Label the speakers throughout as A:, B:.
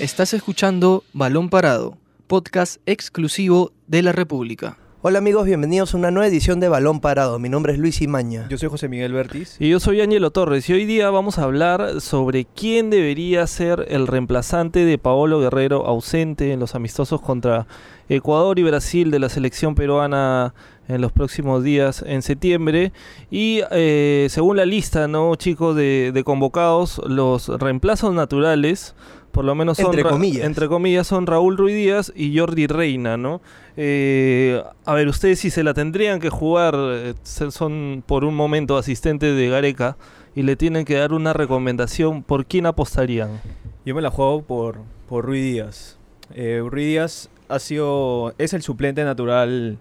A: Estás escuchando Balón Parado, podcast exclusivo de la República.
B: Hola amigos, bienvenidos a una nueva edición de Balón Parado. Mi nombre es Luis Imaña.
C: Yo soy José Miguel Bertis.
D: Y yo soy Ángelo Torres y hoy día vamos a hablar sobre quién debería ser el reemplazante de Paolo Guerrero ausente en los amistosos contra Ecuador y Brasil de la selección peruana en los próximos días en septiembre. Y eh, según la lista, ¿no, chicos, de, de convocados, los reemplazos naturales por lo menos son
B: Entre comillas.
D: entre comillas son Raúl Ruiz Díaz y Jordi Reina, ¿no? Eh, a ver, ustedes si se la tendrían que jugar, eh, son por un momento asistentes de Gareca y le tienen que dar una recomendación, ¿por quién apostarían?
C: Yo me la juego por, por Rui Díaz. Eh, Rui Díaz ha sido, es el suplente natural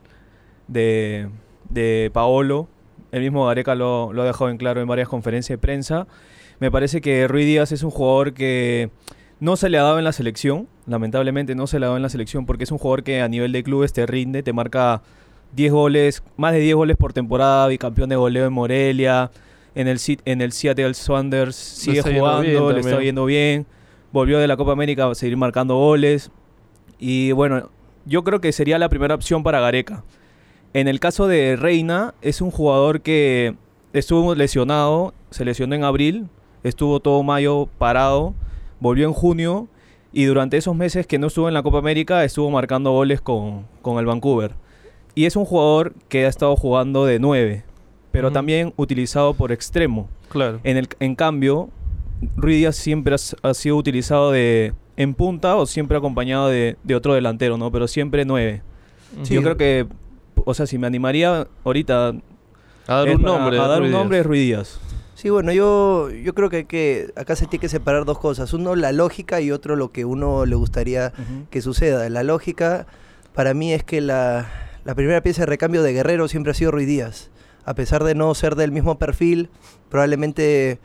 C: de, de Paolo. El mismo Gareca lo, lo ha dejado en claro en varias conferencias de prensa. Me parece que Rui Díaz es un jugador que no se le ha dado en la selección. Lamentablemente no se le ha dado en la selección porque es un jugador que a nivel de clubes te rinde, te marca 10 goles, más de 10 goles por temporada, bicampeón de goleo en Morelia. En el, en el Seattle Sounders sigue jugando, le está yendo bien. Volvió de la Copa América a seguir marcando goles. Y bueno, yo creo que sería la primera opción para Gareca. En el caso de Reina, es un jugador que estuvo lesionado, se lesionó en abril, estuvo todo mayo parado, volvió en junio y durante esos meses que no estuvo en la Copa América estuvo marcando goles con, con el Vancouver. Y es un jugador que ha estado jugando de 9, pero también utilizado por extremo.
D: Claro.
C: En, el, en cambio, Rui Díaz siempre ha, sido utilizado de en punta o siempre acompañado de, de otro delantero, ¿no? Pero siempre nueve.
B: Sí.
C: Yo creo que, o sea, si me animaría ahorita
D: A dar un nombre.
C: a dar
D: Ruiz
C: un nombre es Rui Díaz.
B: Sí, bueno, yo, yo creo que, hay que acá se tiene que separar dos cosas. Uno, la lógica y otro, lo que uno le gustaría que suceda. La lógica para mí es que la, la primera pieza de recambio de Guerrero siempre ha sido Ruiz Díaz. A pesar de no ser del mismo perfil, probablemente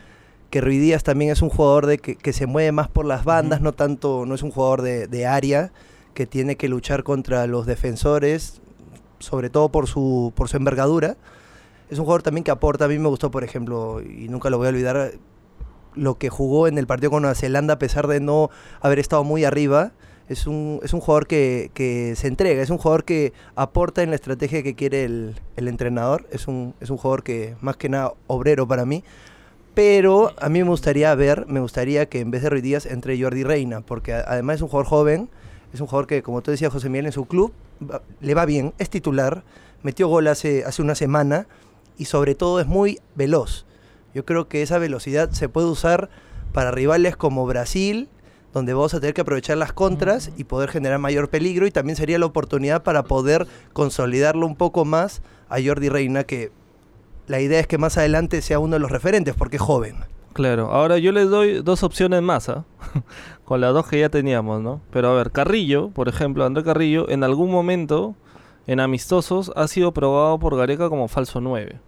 B: que Ruiz Díaz también es un jugador de que, que se mueve más por las bandas, no tanto, no es un jugador de, de área, que tiene que luchar contra los defensores, sobre todo por su, por su envergadura. Es un jugador también que aporta, a mí me gustó, por ejemplo, y nunca lo voy a olvidar, lo que jugó en el partido con Nueva Zelanda, a pesar de no haber estado muy arriba. Es un, es un jugador que, que se entrega, es un jugador que aporta en la estrategia que quiere el, el entrenador. Es un, es un jugador que, más que nada, obrero para mí. Pero a mí me gustaría ver, me gustaría que en vez de Ruiz Díaz entre Jordi Reina, porque además es un jugador joven, es un jugador que, como tú decías, José Miguel, en su club le va bien, es titular, metió gol hace, hace una semana y sobre todo es muy veloz. Yo creo que esa velocidad se puede usar para rivales como Brasil, donde vamos a tener que aprovechar las contras y poder generar mayor peligro y también sería la oportunidad para poder consolidarlo un poco más a Jordi Reina, que la idea es que más adelante sea uno de los referentes porque es joven.
D: Claro, ahora yo les doy dos opciones más, ¿ah? con las dos que ya teníamos, ¿no? Pero a ver, Carrillo, por ejemplo, André Carrillo, en algún momento, en amistosos, ha sido probado por Gareca como falso 9.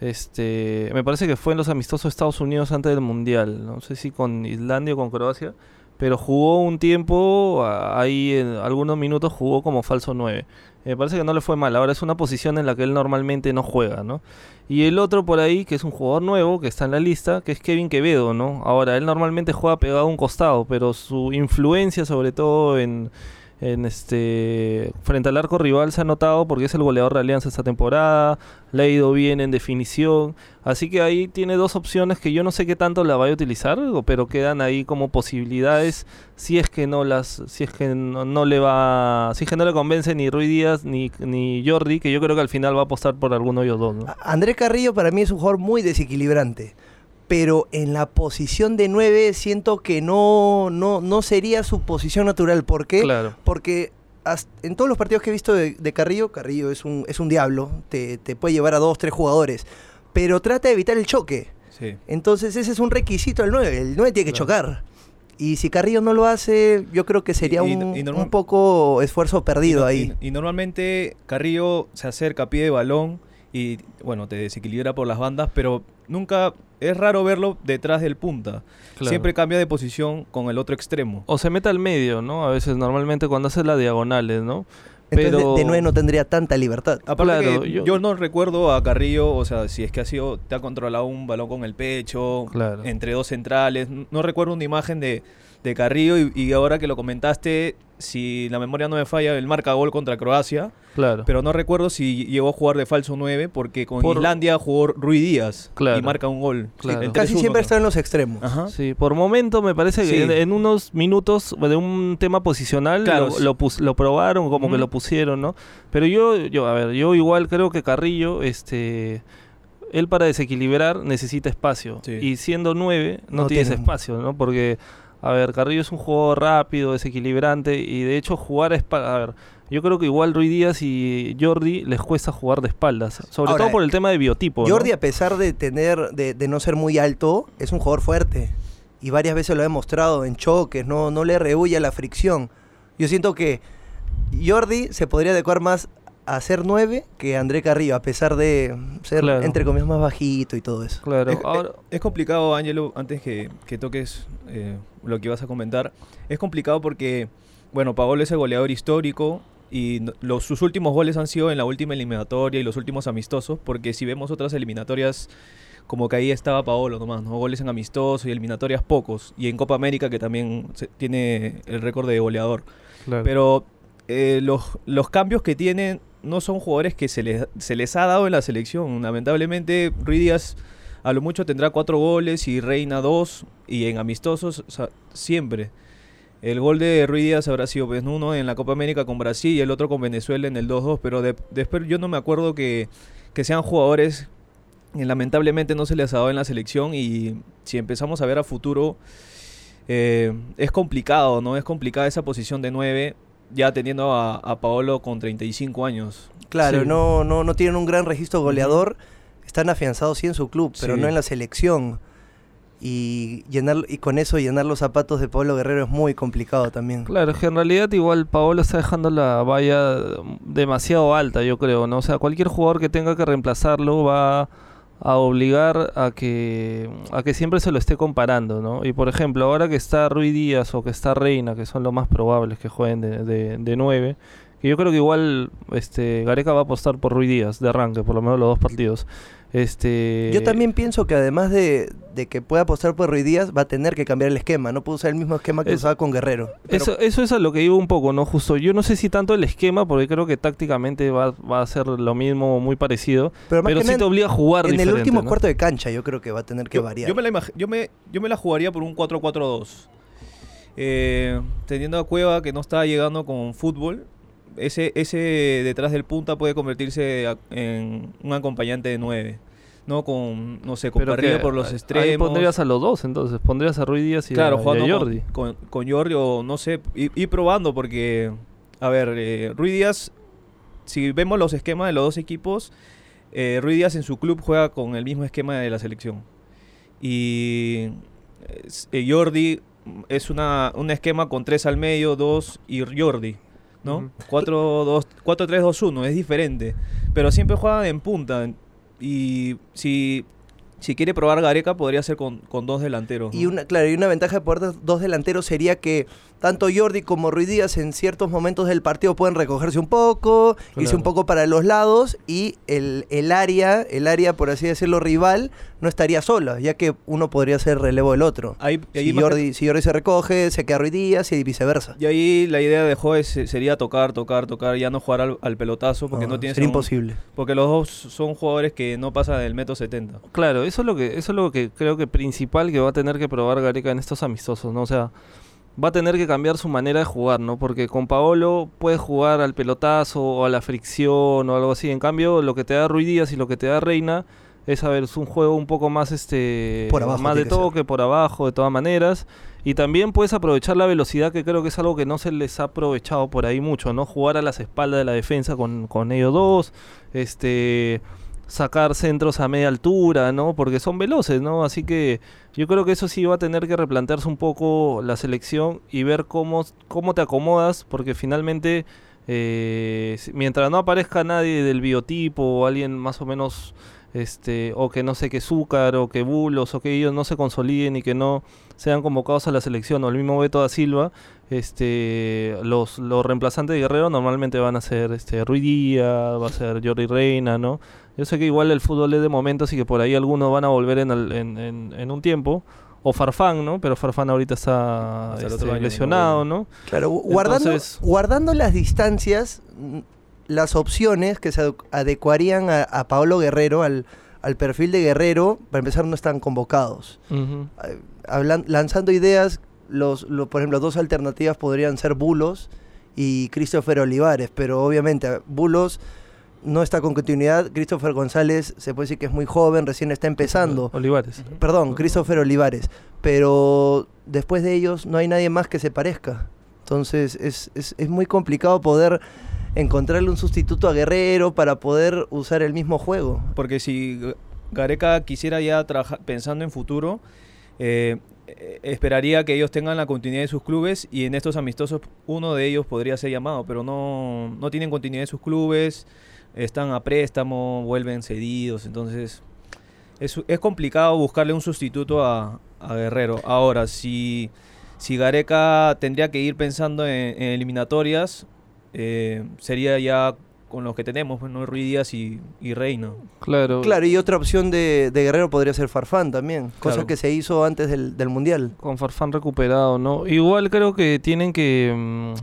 D: Este, me parece que fue en los amistosos de Estados Unidos antes del Mundial, no sé si con Islandia o con Croacia, pero jugó un tiempo, ahí en algunos minutos jugó como falso 9. Me parece que no le fue mal, ahora es una posición en la que él normalmente no juega, ¿no? Y el otro por ahí, que es un jugador nuevo, que está en la lista, que es Kevin Quevedo, ¿no? Ahora, él normalmente juega pegado a un costado, pero su influencia, sobre todo en, en este frente al arco rival, se ha notado porque es el goleador de Alianza esta temporada, le ha ido bien en definición. Así que ahí tiene dos opciones que yo no sé qué tanto la vaya a utilizar, pero quedan ahí como posibilidades si es que no las, si es que no, no le va, si es que no le convence ni Rui Díaz ni, ni Jordi, que yo creo que al final va a apostar por alguno de ellos dos, ¿no?
B: A- André Carrillo para mí es un jugador muy desequilibrante, pero en la posición de 9 siento que no, no, no sería su posición natural. ¿Por qué?
D: Claro.
B: Porque en todos los partidos que he visto de, de Carrillo, Carrillo es un, es un diablo, te, te puede llevar a dos, tres jugadores, pero trata de evitar el choque.
C: Sí.
B: Entonces ese es un requisito del 9, el 9 tiene que
D: Claro.
B: chocar. Y si Carrillo no lo hace, yo creo que sería
C: Y- y-
B: un,
C: y
B: un poco esfuerzo perdido ahí.
C: Y, y normalmente Carrillo se acerca a pie de balón y, bueno, te desequilibra por las bandas, pero nunca es raro verlo detrás del punta.
D: Claro.
C: Siempre cambia de posición con el otro extremo.
D: O se mete al medio, ¿no? A veces, normalmente cuando hace las diagonales, ¿no?
B: Entonces,
D: Pero-
B: de, de nueve no tendría tanta libertad.
C: Aparte
D: Claro,
C: que
D: yo-
C: yo... no recuerdo a Carrillo, o sea, si es que ha sido, te ha controlado un balón con el pecho,
D: Claro.
C: entre dos centrales. No recuerdo una imagen de, de Carrillo y, y ahora que lo comentaste, si la memoria no me falla, él marca gol contra Croacia,
D: Claro.
C: pero no recuerdo si llegó a jugar de falso 9 porque con
D: Por-
C: Islandia jugó Rui Díaz
D: Claro.
C: y marca un gol.
D: Claro.
B: Casi
C: 3-1,
B: siempre está en los extremos.
C: Ajá.
D: Sí, por momento me parece que
C: Sí.
D: en, en unos minutos de un tema posicional
C: Claro,
D: lo,
C: sí.
D: lo, pus- lo probaron, como que lo pusieron, ¿no? Pero yo, yo, a ver, yo igual creo que Carrillo, este, él para desequilibrar necesita espacio.
C: Sí.
D: Y siendo nueve, no,
B: No
D: tiene ese
B: tiene.
D: espacio, ¿no? Porque, a ver, Carrillo es un jugador rápido, desequilibrante, y de hecho jugar a espaldas, a ver, yo creo que igual Rui Díaz y Jordi les cuesta jugar de espaldas, sobre
B: Ahora,
D: todo por el tema de biotipo, ¿no?
B: Jordi, a pesar de tener, de, de no ser muy alto, es un jugador fuerte. Y varias veces lo ha demostrado en choques, no, no le rehuye a la fricción. Yo siento que Jordi se podría adecuar más a ser 9 que André Carrillo, a pesar de ser,
D: Claro.
B: entre comillas, más bajito y todo eso.
D: Claro,
C: Es,
D: ahora...
C: es- es complicado, Ángelo, antes que, que toques eh, lo que ibas a comentar. Es complicado porque, bueno, Paolo es el goleador histórico y los, sus últimos goles han sido en la última eliminatoria y los últimos amistosos, porque si vemos otras eliminatorias, como que ahí estaba Paolo nomás, ¿no? Goles en amistosos y eliminatorias pocos. Y en Copa América, que también se- tiene el récord de goleador.
D: claro.
C: Pero eh, los, los cambios que tienen no son jugadores que se les, se les ha dado en la selección. Lamentablemente, Rui Díaz a lo mucho tendrá cuatro goles y Reina dos. Y en amistosos, siempre. El gol de Rui Díaz habrá sido pues, uno en la Copa América con Brasil y el otro con Venezuela en el 2-2. Pero de- después yo no me acuerdo que, que sean jugadores que lamentablemente no se les ha dado en la selección. Y si empezamos a ver a futuro, eh, es complicado, ¿no? Es complicada esa posición de 9, ya teniendo a, a Paolo con 35 años.
B: Claro,
D: Sí.
B: no, no, no tienen un gran registro goleador. Están afianzados sí en su club, pero
C: Sí.
B: no en la selección. Y, llenar, y con eso llenar los zapatos de Pablo Guerrero es muy complicado también.
D: Claro, es que en realidad igual Paolo está dejando la valla demasiado alta, yo creo, ¿no? O sea, cualquier jugador que tenga que reemplazarlo va a obligar a que a que siempre se lo esté comparando, ¿no? Y por ejemplo, ahora que está Rui Díaz o que está Reina, que son los más probables que jueguen de, de, de 9, que yo creo que igual este Gareca va a apostar por Rui Díaz de arranque, por lo menos los dos partidos. Este
B: Yo también pienso que además de, de que pueda apostar por Rui Díaz, va a tener que cambiar el esquema. No puede usar el mismo esquema que
D: Es-
B: usaba con Guerrero.
C: Pero-
D: Eso, eso es a lo que iba un poco, ¿no? Justo, yo no sé si tanto el esquema, porque creo que tácticamente va, va a ser lo mismo o muy parecido,
B: Pero,
D: pero sí te obliga a jugar
B: en el último
D: ¿no?
B: cuarto de cancha yo creo que va a tener que
C: Yo,
B: variar.
C: yo me la yo, me, yo me la jugaría por un 4-4-2. Eh, teniendo a Cueva que no está llegando con fútbol, ese, ese detrás del punta puede convertirse a- en un acompañante de 9. No con, no sé, con
D: que
C: por los
D: ahí
C: extremos.
D: pondrías a los dos, entonces, pondrías a Rui Díaz y,
C: Claro,
D: a, y a
C: jugando con-
D: Jordi.
C: Con, con Jordi o no sé, ir, ir probando porque, a ver, eh, Rui Díaz, si vemos los esquemas de los dos equipos, eh, Rui Díaz en su club juega con el mismo esquema de la selección. Y es- eh, Jordi es una, un esquema con tres al medio, dos y Jordi. ¿No?
D: Ujú.
C: 4-2 4-3-2-1, es diferente. Pero siempre juegan en punta. Y si, si quiere probar Gareca, podría ser con, con dos delanteros.
B: Y una, claro, y una ventaja de poder dos delanteros sería que tanto Jordi como Ruiz Díaz en ciertos momentos del partido pueden recogerse un poco, irse un poco para los lados y el, el área, el área, por así decirlo, rival, no estaría sola, ya que uno podría ser relevo del otro.
C: Ahí, ahí
B: Si
C: que-
B: Jordi, si Jordi se recoge, se queda Ruiz Díaz y viceversa.
C: y ahí la idea de Joe se- sería tocar, tocar, tocar, ya no jugar al, al pelotazo porque no, tienes
B: sería
C: a un-
B: imposible.
C: Porque los dos son jugadores que no pasan del metro 70.
D: Claro, eso es lo que eso es lo que creo que principal que va a tener que probar Gareca en estos amistosos, ¿no? O sea, va a tener que cambiar su manera de jugar, ¿no? Porque con Paolo puede jugar al pelotazo o a la fricción o algo así. En cambio, lo que te da Rui Díaz y lo que te da Reina es, a ver, es un juego un poco más este
B: Por abajo
D: más de toque, por abajo, de todas maneras. Y también puedes aprovechar la velocidad, que creo que es algo que no se les ha aprovechado por ahí mucho, ¿no? Jugar a las espaldas de la defensa con, con ellos dos, este sacar centros a media altura, ¿no? Porque son veloces, ¿no? Así que yo creo que eso sí va a tener que replantearse un poco la selección y ver cómo, cómo te acomodas, porque finalmente, eh, mientras no aparezca nadie del biotipo o alguien más o menos este, o que no sé, que Zúcar o que Bulos o que ellos no se consoliden y que no sean convocados a la selección o el mismo Beto da Silva, este, los, los reemplazantes de Guerrero normalmente van a ser este, Rui Díaz, va a ser Jordi Reina, ¿no? Yo sé que igual el fútbol es de momentos y que por ahí algunos van a volver en, el- en, en- en un tiempo. O Farfán, ¿no? Pero Farfán ahorita está este, lesionado. ¿no?
B: Claro, gu- guardando,
D: Entonces-
B: guardando las distancias, mm, las opciones que se adecuarían a, a Paolo Guerrero, al, al perfil de Guerrero, para empezar no están convocados. Hablan- lanzando ideas, los, lo- por ejemplo, dos alternativas podrían ser Bulos y Christopher Olivares, pero obviamente Bulos no está con continuidad, Christopher González se puede decir que es muy joven, recién está empezando.
D: Olivares.
B: Perdón, Christopher Olivares. Pero después de ellos no hay nadie más que se parezca. Entonces es, es- es muy complicado poder encontrarle un sustituto a Guerrero para poder usar el mismo juego.
C: Porque si Gareca quisiera ya trabajar pensando en futuro, eh, esperaría que ellos tengan la continuidad de sus clubes y en estos amistosos uno de ellos podría ser llamado, pero no, no tienen continuidad de sus clubes, están a préstamo, vuelven cedidos, entonces es, es complicado buscarle un sustituto a, a Guerrero. Ahora, si, si Gareca tendría que ir pensando en, en eliminatorias, eh, sería ya con los que tenemos, pues, ¿no? Ruiz Díaz y, y Reina.
D: Claro.
B: Claro, y otra opción de, de Guerrero podría ser Farfán también, cosa
C: Claro.
B: que se hizo antes del, del Mundial.
D: Con Farfán recuperado, ¿no? Igual creo que tienen que, mm,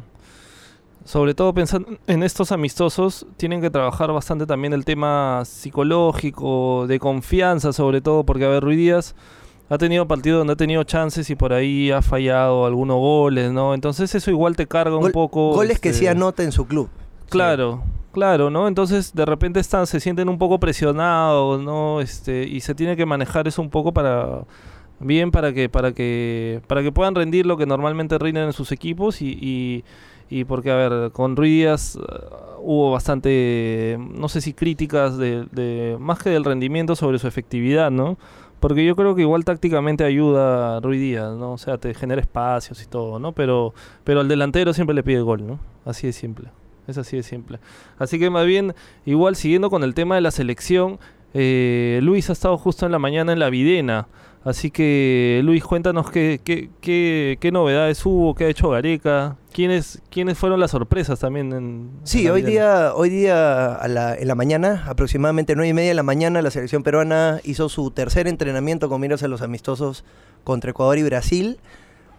D: sobre todo pensando en estos amistosos, tienen que trabajar bastante también el tema psicológico, de confianza sobre todo, porque a ver, Ruiz Díaz ha tenido partidos donde ha tenido chances y por ahí ha fallado algunos goles, ¿no? Entonces eso igual te carga un
B: Gol-
D: poco.
B: Goles que
D: este,
B: sí anota en su club.
D: Claro, claro, ¿no? Entonces de repente están, se sienten un poco presionados, ¿no? Este, y se tiene que manejar eso un poco para bien para que, para que, para que puedan rendir lo que normalmente rinden en sus equipos y, y, y porque a ver, con Ruiz Díaz, eh, hubo bastante, no sé si críticas de, de, más que del rendimiento sobre su efectividad, ¿no? Porque yo creo que igual tácticamente ayuda a Ruiz Díaz, ¿no? O sea, te genera espacios y todo, ¿no? Pero, pero al delantero siempre le pide gol, ¿no? Así de simple. Es así de simple. Así que más bien, igual siguiendo con el tema de la selección, eh, Luis ha estado justo en la mañana en la Videna. Así que, Luis, cuéntanos qué, qué, qué, qué novedades hubo, qué ha hecho Gareca, quiénes, quiénes fueron las sorpresas también en.
B: Sí, hoy día, hoy día a la- en la mañana, aproximadamente nueve y media de la mañana, la selección peruana hizo su tercer entrenamiento con miras a los amistosos contra Ecuador y Brasil.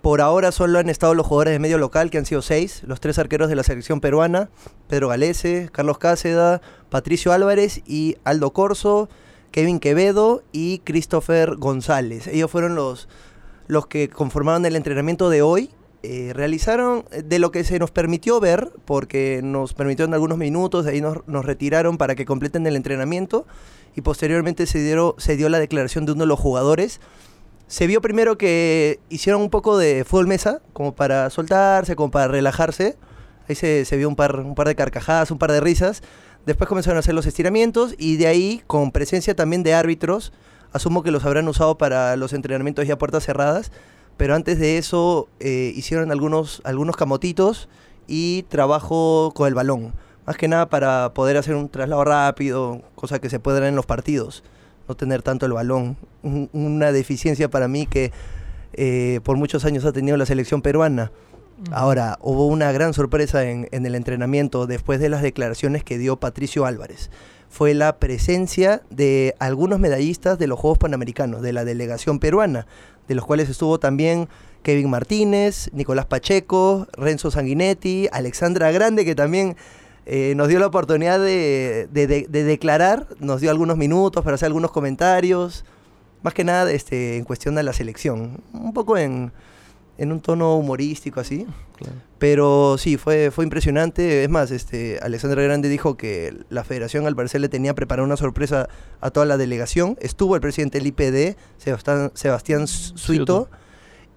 B: Por ahora solo han estado los jugadores de medio local, que han sido seis, los tres arqueros de la selección peruana, Pedro Galese, Carlos Cáceda, Patricio Álvarez y Aldo Corso, Kevin Quevedo y Christopher González. Ellos fueron los, los que conformaron el entrenamiento de hoy. Eh, realizaron eh, de lo que se nos permitió ver, porque nos permitieron algunos minutos, de ahí nos, nos retiraron para que completen el entrenamiento y posteriormente se, dieron, se dio la declaración de uno de los jugadores. Se vio primero que hicieron un poco de fútbol mesa, como para soltarse, como para relajarse. Ahí se, se vio un par, un par de carcajadas, un par de risas. Después comenzaron a hacer los estiramientos y de ahí, con presencia también de árbitros, asumo que los habrán usado para los entrenamientos ya puertas cerradas, pero antes de eso eh, hicieron algunos, algunos camotitos y trabajo con el balón. Más que nada para poder hacer un traslado rápido, cosa que se puede dar en los partidos, no tener tanto el balón. Un- una deficiencia para mí que eh, por muchos años ha tenido la selección peruana. Ahora, hubo una gran sorpresa en, el entrenamiento después de las declaraciones que dio Patricio Álvarez. Fue la presencia de algunos medallistas de los Juegos Panamericanos, de la delegación peruana, de los cuales estuvo también Kevin Martínez, Nicolás Pacheco, Renzo Sanguinetti, Alexandra Grande, que también eh, nos dio la oportunidad de, de- de- de declarar, nos dio algunos minutos para hacer algunos comentarios, más que nada este, en cuestión de la selección, un poco en, en un tono humorístico así.
D: Claro.
B: Pero sí, fue, fue impresionante. Es más, este, Alexandra Grande dijo que la federación al parecer le tenía preparada una sorpresa a toda la delegación. Estuvo el presidente del IPD, Sebastián, Sebastián Suito,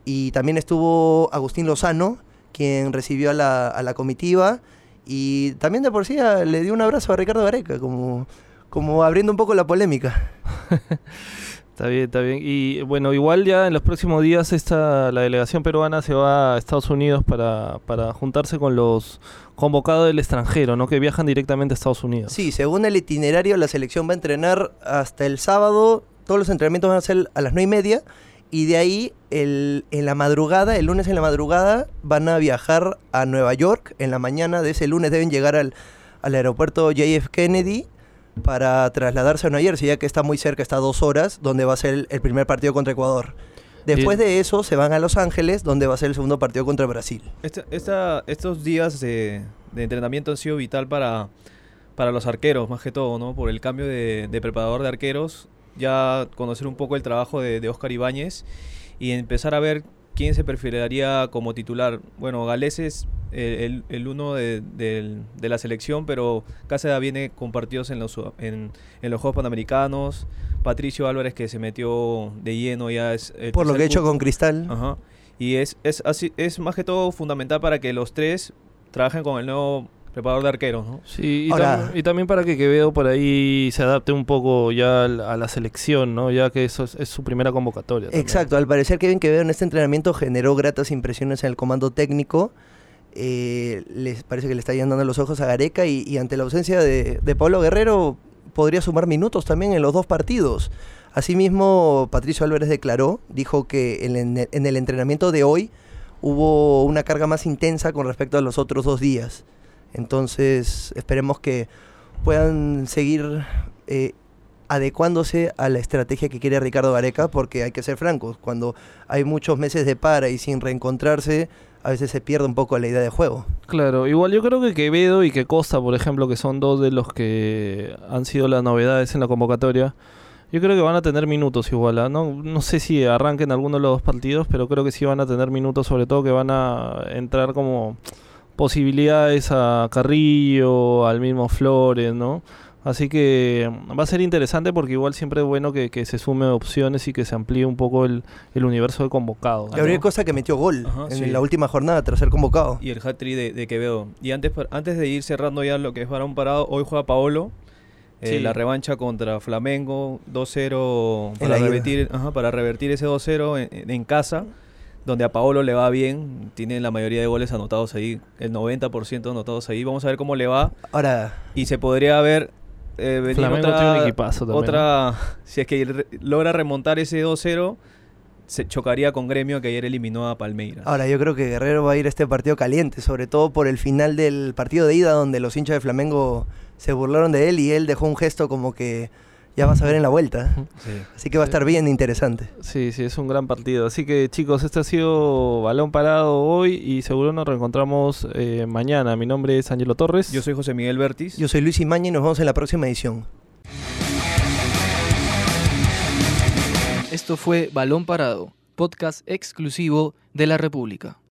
B: y también estuvo Agustín Lozano, quien recibió a la, a la comitiva. Y también de por sí a- le dio un abrazo a Ricardo Gareca, como, como abriendo un poco la polémica.
D: Está bien, está bien. Y bueno, igual ya en los próximos días esta, la delegación peruana se va a Estados Unidos para, para juntarse con los convocados del extranjero, ¿no? Que viajan directamente a Estados Unidos.
B: Sí, según el itinerario, la selección va a entrenar hasta el sábado. Todos los entrenamientos van a ser a las nueve y media. Y de ahí, el, en la madrugada, el lunes en la madrugada, van a viajar a Nueva York. En la mañana de ese lunes deben llegar al, al aeropuerto JF Kennedy para trasladarse a Nueva Jersey, ya que está muy cerca, está a dos horas, donde va a ser el, el primer partido contra Ecuador. Después
D: Bien.
B: de eso se van a Los Ángeles, donde va a ser el segundo partido contra Brasil.
C: Esta- esta- estos días de, de entrenamiento han sido vital para, para los arqueros, más que todo, ¿no? Por el cambio de, de preparador de arqueros, ya conocer un poco el trabajo de, de Oscar Ibáñez y empezar a ver quién se perfilaría como titular. Bueno, Gales es eh, el, el uno de, de la selección, pero Cáceres viene con partidos en los, en, en los Juegos Panamericanos. Patricio Álvarez, que se metió de lleno, ya es... el
B: Por lo que he hecho con Cristal.
C: Ajá. Y es, es, así, es más que todo fundamental para que los tres trabajen con el nuevo preparador de arqueros, ¿no?
D: Sí, y,
B: Ahora-
D: tam- y también para que Quevedo por ahí se adapte un poco ya a la selección, ¿no? Ya que eso es, es su primera convocatoria. también.
B: Exacto, al parecer Kevin Quevedo en este entrenamiento generó gratas impresiones en el comando técnico. Eh, les parece que le está llenando los ojos a Gareca y, y ante la ausencia de, de Pablo Guerrero podría sumar minutos también en los dos partidos. Asimismo, Patricio Álvarez declaró, dijo que en, en- en el entrenamiento de hoy hubo una carga más intensa con respecto a los otros dos días. Entonces, esperemos que puedan seguir eh, adecuándose a la estrategia que quiere Ricardo Gareca, porque hay que ser francos, cuando hay muchos meses de para y sin reencontrarse, a veces se pierde un poco la idea de juego.
D: Claro, igual yo creo que Quevedo y que Costa, por ejemplo, que son dos de los que han sido las novedades en la convocatoria, yo creo que van a tener minutos igual. ¿ah? No, no sé si arranquen alguno de los dos partidos, pero creo que sí van a tener minutos, sobre todo que van a entrar como posibilidades a Carrillo, al mismo Flores, ¿no? Así que va a ser interesante porque igual siempre es bueno que, que se sume opciones y que se amplíe un poco el, el universo de convocados. ¿no?
B: Gabriel Costa que metió gol
C: Ajá,
B: en
C: sí.
B: la última jornada tras ser convocado.
C: Y el hat-trick de, de Quevedo. Y antes, antes de ir cerrando ya lo que es varón parado, hoy juega Paolo. eh,
D: Sí.
C: La revancha contra Flamengo, 2-0
B: En
C: para revertir, ajá, para revertir ese 2-0 en, en- en casa, donde a Paolo le va bien, tiene la mayoría de goles anotados ahí, el 90% anotados ahí. Vamos a ver cómo le va.
B: Ahora,
C: Y se podría ver eh, venir
D: Flamengo
C: otra,
D: tiene un equipazo también,
C: otra si es que re- logra remontar ese 2-0, se chocaría con Gremio que ayer eliminó a Palmeiras.
B: ahora yo creo que Guerrero va a ir a este partido caliente, sobre todo por el final del partido de ida donde los hinchas de Flamengo se burlaron de él y él dejó un gesto como que ya vas a ver en la vuelta.
C: Sí.
B: Así que va a estar bien interesante.
D: Sí, sí, es un gran partido. Así que chicos, este ha sido Balón Parado hoy y seguro nos reencontramos eh, mañana. Mi nombre es Angelo Torres.
C: Yo soy José Miguel Bertis.
B: Yo soy Luis Imaña y nos vemos en la próxima edición.
A: Esto fue Balón Parado, podcast exclusivo de la República.